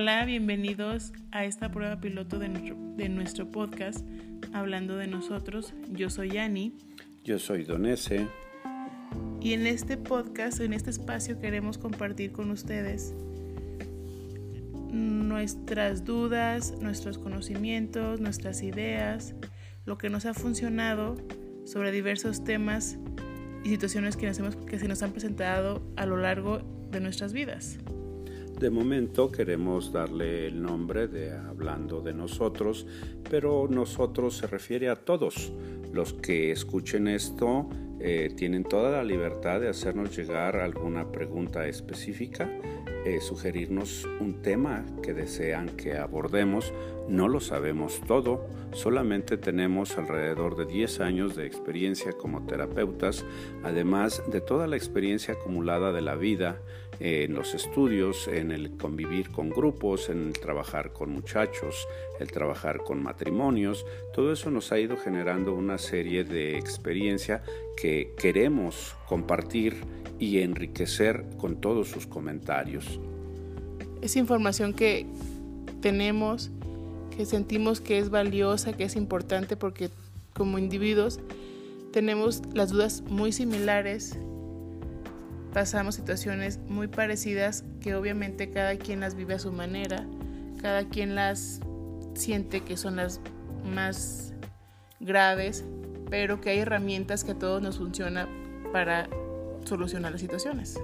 Hola, bienvenidos a esta prueba piloto de nuestro, de nuestro podcast Hablando de nosotros. Yo soy Yani. Yo soy Donese. Y en este podcast, en este espacio, queremos compartir con ustedes nuestras dudas, nuestros conocimientos, nuestras ideas, lo que nos ha funcionado sobre diversos temas y situaciones que, nos hemos, que se nos han presentado a lo largo de nuestras vidas. De momento queremos darle el nombre de hablando de nosotros, pero nosotros se refiere a todos. Los que escuchen esto eh, tienen toda la libertad de hacernos llegar alguna pregunta específica, eh, sugerirnos un tema que desean que abordemos. No lo sabemos todo, solamente tenemos alrededor de 10 años de experiencia como terapeutas, además de toda la experiencia acumulada de la vida en los estudios, en el convivir con grupos, en el trabajar con muchachos, el trabajar con matrimonios, todo eso nos ha ido generando una serie de experiencia que queremos compartir y enriquecer con todos sus comentarios. Es información que tenemos, que sentimos que es valiosa, que es importante porque como individuos tenemos las dudas muy similares pasamos situaciones muy parecidas que obviamente cada quien las vive a su manera, cada quien las siente que son las más graves, pero que hay herramientas que a todos nos funcionan para solucionar las situaciones.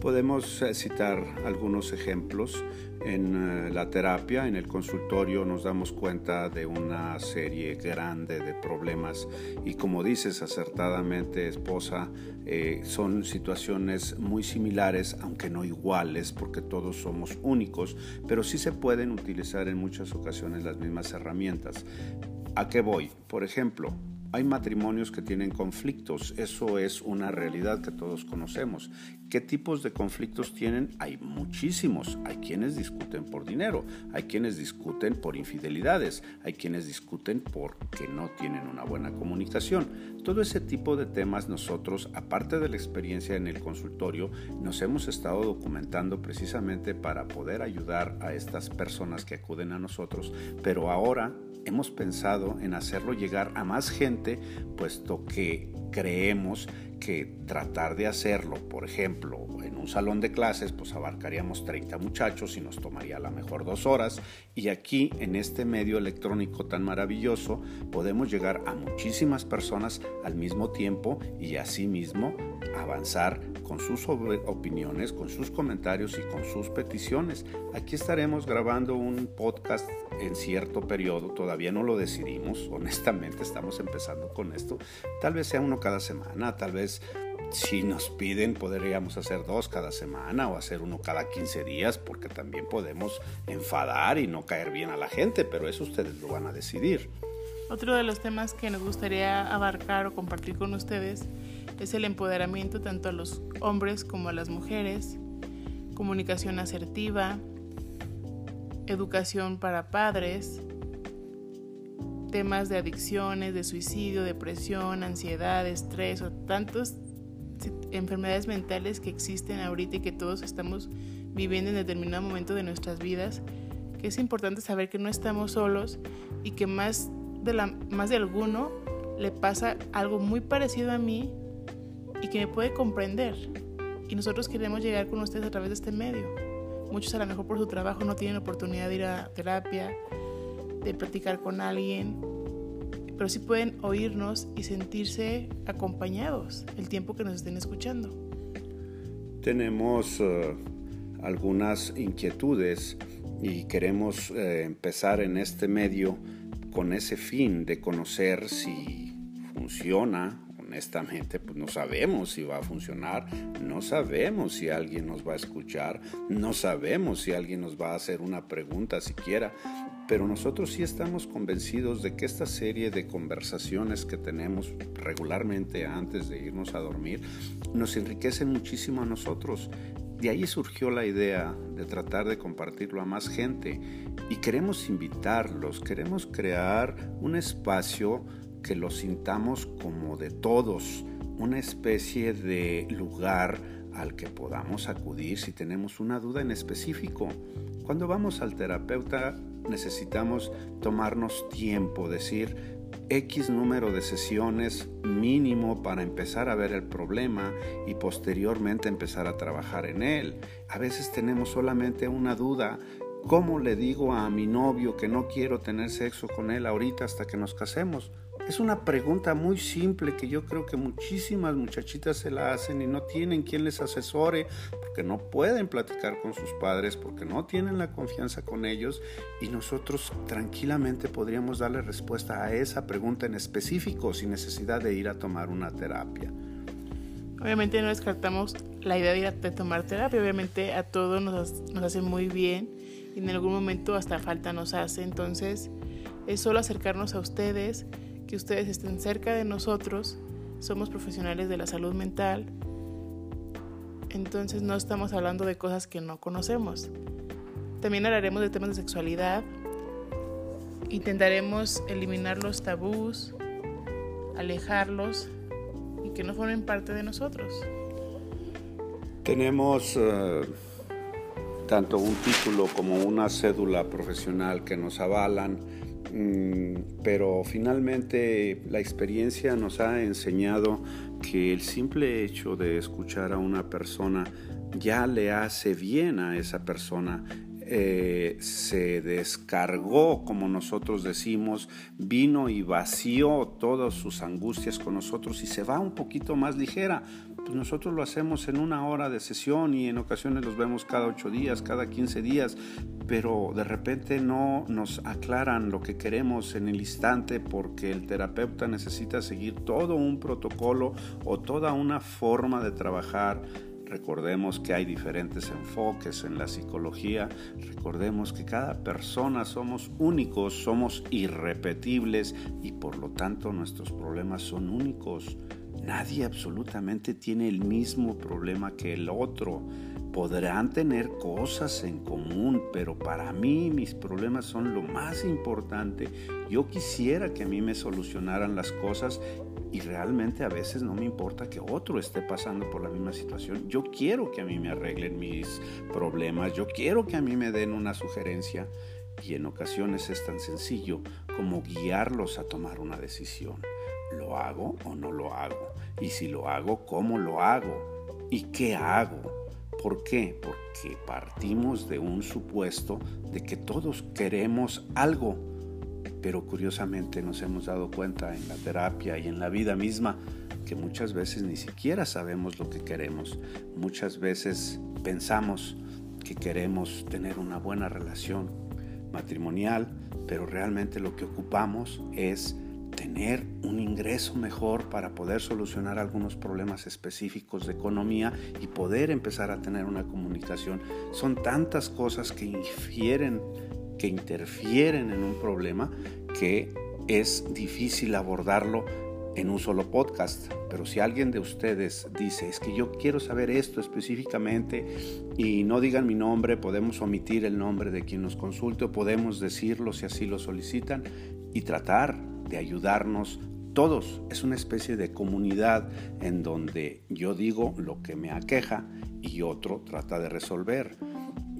Podemos eh, citar algunos ejemplos. En eh, la terapia, en el consultorio, nos damos cuenta de una serie grande de problemas y como dices acertadamente, esposa, eh, son situaciones muy similares, aunque no iguales, porque todos somos únicos, pero sí se pueden utilizar en muchas ocasiones las mismas herramientas. ¿A qué voy? Por ejemplo, hay matrimonios que tienen conflictos, eso es una realidad que todos conocemos. ¿Qué tipos de conflictos tienen? Hay muchísimos. Hay quienes discuten por dinero, hay quienes discuten por infidelidades, hay quienes discuten porque no tienen una buena comunicación. Todo ese tipo de temas nosotros, aparte de la experiencia en el consultorio, nos hemos estado documentando precisamente para poder ayudar a estas personas que acuden a nosotros, pero ahora hemos pensado en hacerlo llegar a más gente, puesto que creemos que tratar de hacerlo, por ejemplo, en un salón de clases, pues abarcaríamos 30 muchachos y nos tomaría a lo mejor dos horas. Y aquí, en este medio electrónico tan maravilloso, podemos llegar a muchísimas personas al mismo tiempo y asimismo avanzar con sus opiniones, con sus comentarios y con sus peticiones. Aquí estaremos grabando un podcast en cierto periodo, todavía no lo decidimos, honestamente estamos empezando con esto. Tal vez sea uno cada semana, tal vez si nos piden podríamos hacer dos cada semana o hacer uno cada 15 días porque también podemos enfadar y no caer bien a la gente, pero eso ustedes lo van a decidir. Otro de los temas que nos gustaría abarcar o compartir con ustedes es el empoderamiento tanto a los hombres como a las mujeres, comunicación asertiva, educación para padres, temas de adicciones, de suicidio, depresión, ansiedad, estrés o tantas enfermedades mentales que existen ahorita y que todos estamos viviendo en determinado momento de nuestras vidas, que es importante saber que no estamos solos y que más de, la, más de alguno le pasa algo muy parecido a mí y que me puede comprender. Y nosotros queremos llegar con ustedes a través de este medio. Muchos a lo mejor por su trabajo no tienen oportunidad de ir a terapia, de platicar con alguien, pero sí pueden oírnos y sentirse acompañados el tiempo que nos estén escuchando. Tenemos eh, algunas inquietudes y queremos eh, empezar en este medio con ese fin de conocer si funciona honestamente, pues no sabemos si va a funcionar, no sabemos si alguien nos va a escuchar, no sabemos si alguien nos va a hacer una pregunta siquiera, pero nosotros sí estamos convencidos de que esta serie de conversaciones que tenemos regularmente antes de irnos a dormir nos enriquecen muchísimo a nosotros. De ahí surgió la idea de tratar de compartirlo a más gente y queremos invitarlos, queremos crear un espacio que lo sintamos como de todos, una especie de lugar al que podamos acudir si tenemos una duda en específico. Cuando vamos al terapeuta necesitamos tomarnos tiempo, decir, X número de sesiones mínimo para empezar a ver el problema y posteriormente empezar a trabajar en él. A veces tenemos solamente una duda. ¿Cómo le digo a mi novio que no quiero tener sexo con él ahorita hasta que nos casemos? Es una pregunta muy simple que yo creo que muchísimas muchachitas se la hacen y no tienen quien les asesore porque no pueden platicar con sus padres, porque no tienen la confianza con ellos y nosotros tranquilamente podríamos darle respuesta a esa pregunta en específico sin necesidad de ir a tomar una terapia. Obviamente no descartamos la idea de ir a tomar terapia, obviamente a todos nos, nos hace muy bien y en algún momento hasta falta nos hace, entonces es solo acercarnos a ustedes, que ustedes estén cerca de nosotros, somos profesionales de la salud mental, entonces no estamos hablando de cosas que no conocemos. También hablaremos de temas de sexualidad, intentaremos eliminar los tabús, alejarlos y que no formen parte de nosotros. Tenemos uh, tanto un título como una cédula profesional que nos avalan pero finalmente la experiencia nos ha enseñado que el simple hecho de escuchar a una persona ya le hace bien a esa persona. Eh, se descargó, como nosotros decimos, vino y vació todas sus angustias con nosotros y se va un poquito más ligera. Pues nosotros lo hacemos en una hora de sesión y en ocasiones los vemos cada ocho días, cada quince días, pero de repente no nos aclaran lo que queremos en el instante porque el terapeuta necesita seguir todo un protocolo o toda una forma de trabajar. Recordemos que hay diferentes enfoques en la psicología. Recordemos que cada persona somos únicos, somos irrepetibles y por lo tanto nuestros problemas son únicos. Nadie absolutamente tiene el mismo problema que el otro. Podrán tener cosas en común, pero para mí mis problemas son lo más importante. Yo quisiera que a mí me solucionaran las cosas y realmente a veces no me importa que otro esté pasando por la misma situación. Yo quiero que a mí me arreglen mis problemas, yo quiero que a mí me den una sugerencia y en ocasiones es tan sencillo como guiarlos a tomar una decisión. ¿Lo hago o no lo hago? Y si lo hago, ¿cómo lo hago? ¿Y qué hago? ¿Por qué? Porque partimos de un supuesto de que todos queremos algo, pero curiosamente nos hemos dado cuenta en la terapia y en la vida misma que muchas veces ni siquiera sabemos lo que queremos. Muchas veces pensamos que queremos tener una buena relación matrimonial, pero realmente lo que ocupamos es tener un ingreso mejor para poder solucionar algunos problemas específicos de economía y poder empezar a tener una comunicación. Son tantas cosas que infieren, que interfieren en un problema que es difícil abordarlo en un solo podcast. Pero si alguien de ustedes dice, es que yo quiero saber esto específicamente y no digan mi nombre, podemos omitir el nombre de quien nos consulte o podemos decirlo si así lo solicitan y tratar de ayudarnos todos. Es una especie de comunidad en donde yo digo lo que me aqueja y otro trata de resolver.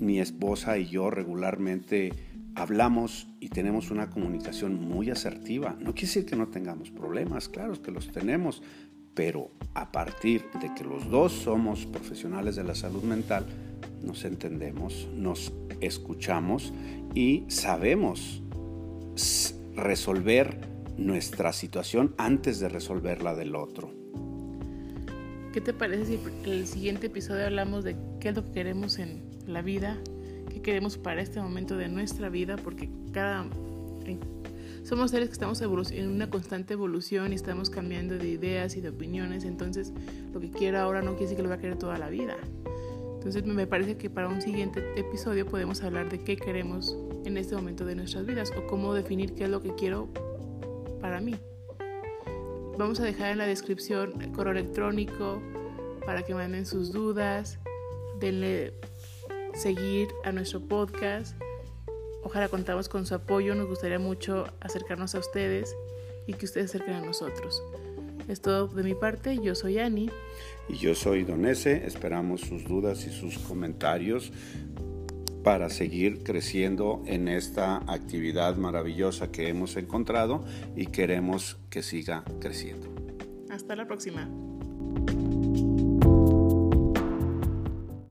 Mi esposa y yo regularmente hablamos y tenemos una comunicación muy asertiva. No quiere decir que no tengamos problemas, claro que los tenemos, pero a partir de que los dos somos profesionales de la salud mental, nos entendemos, nos escuchamos y sabemos resolver nuestra situación antes de resolver la del otro. ¿Qué te parece si en el siguiente episodio hablamos de qué es lo que queremos en la vida, qué queremos para este momento de nuestra vida? Porque cada somos seres que estamos en una constante evolución y estamos cambiando de ideas y de opiniones, entonces lo que quiero ahora no quiere decir que lo voy a querer toda la vida. Entonces me parece que para un siguiente episodio podemos hablar de qué queremos en este momento de nuestras vidas o cómo definir qué es lo que quiero para mí. Vamos a dejar en la descripción el correo electrónico para que manden sus dudas, denle seguir a nuestro podcast. Ojalá contamos con su apoyo, nos gustaría mucho acercarnos a ustedes y que ustedes acerquen a nosotros. Es todo de mi parte. Yo soy Ani. Y yo soy Donese. Esperamos sus dudas y sus comentarios para seguir creciendo en esta actividad maravillosa que hemos encontrado y queremos que siga creciendo. Hasta la próxima.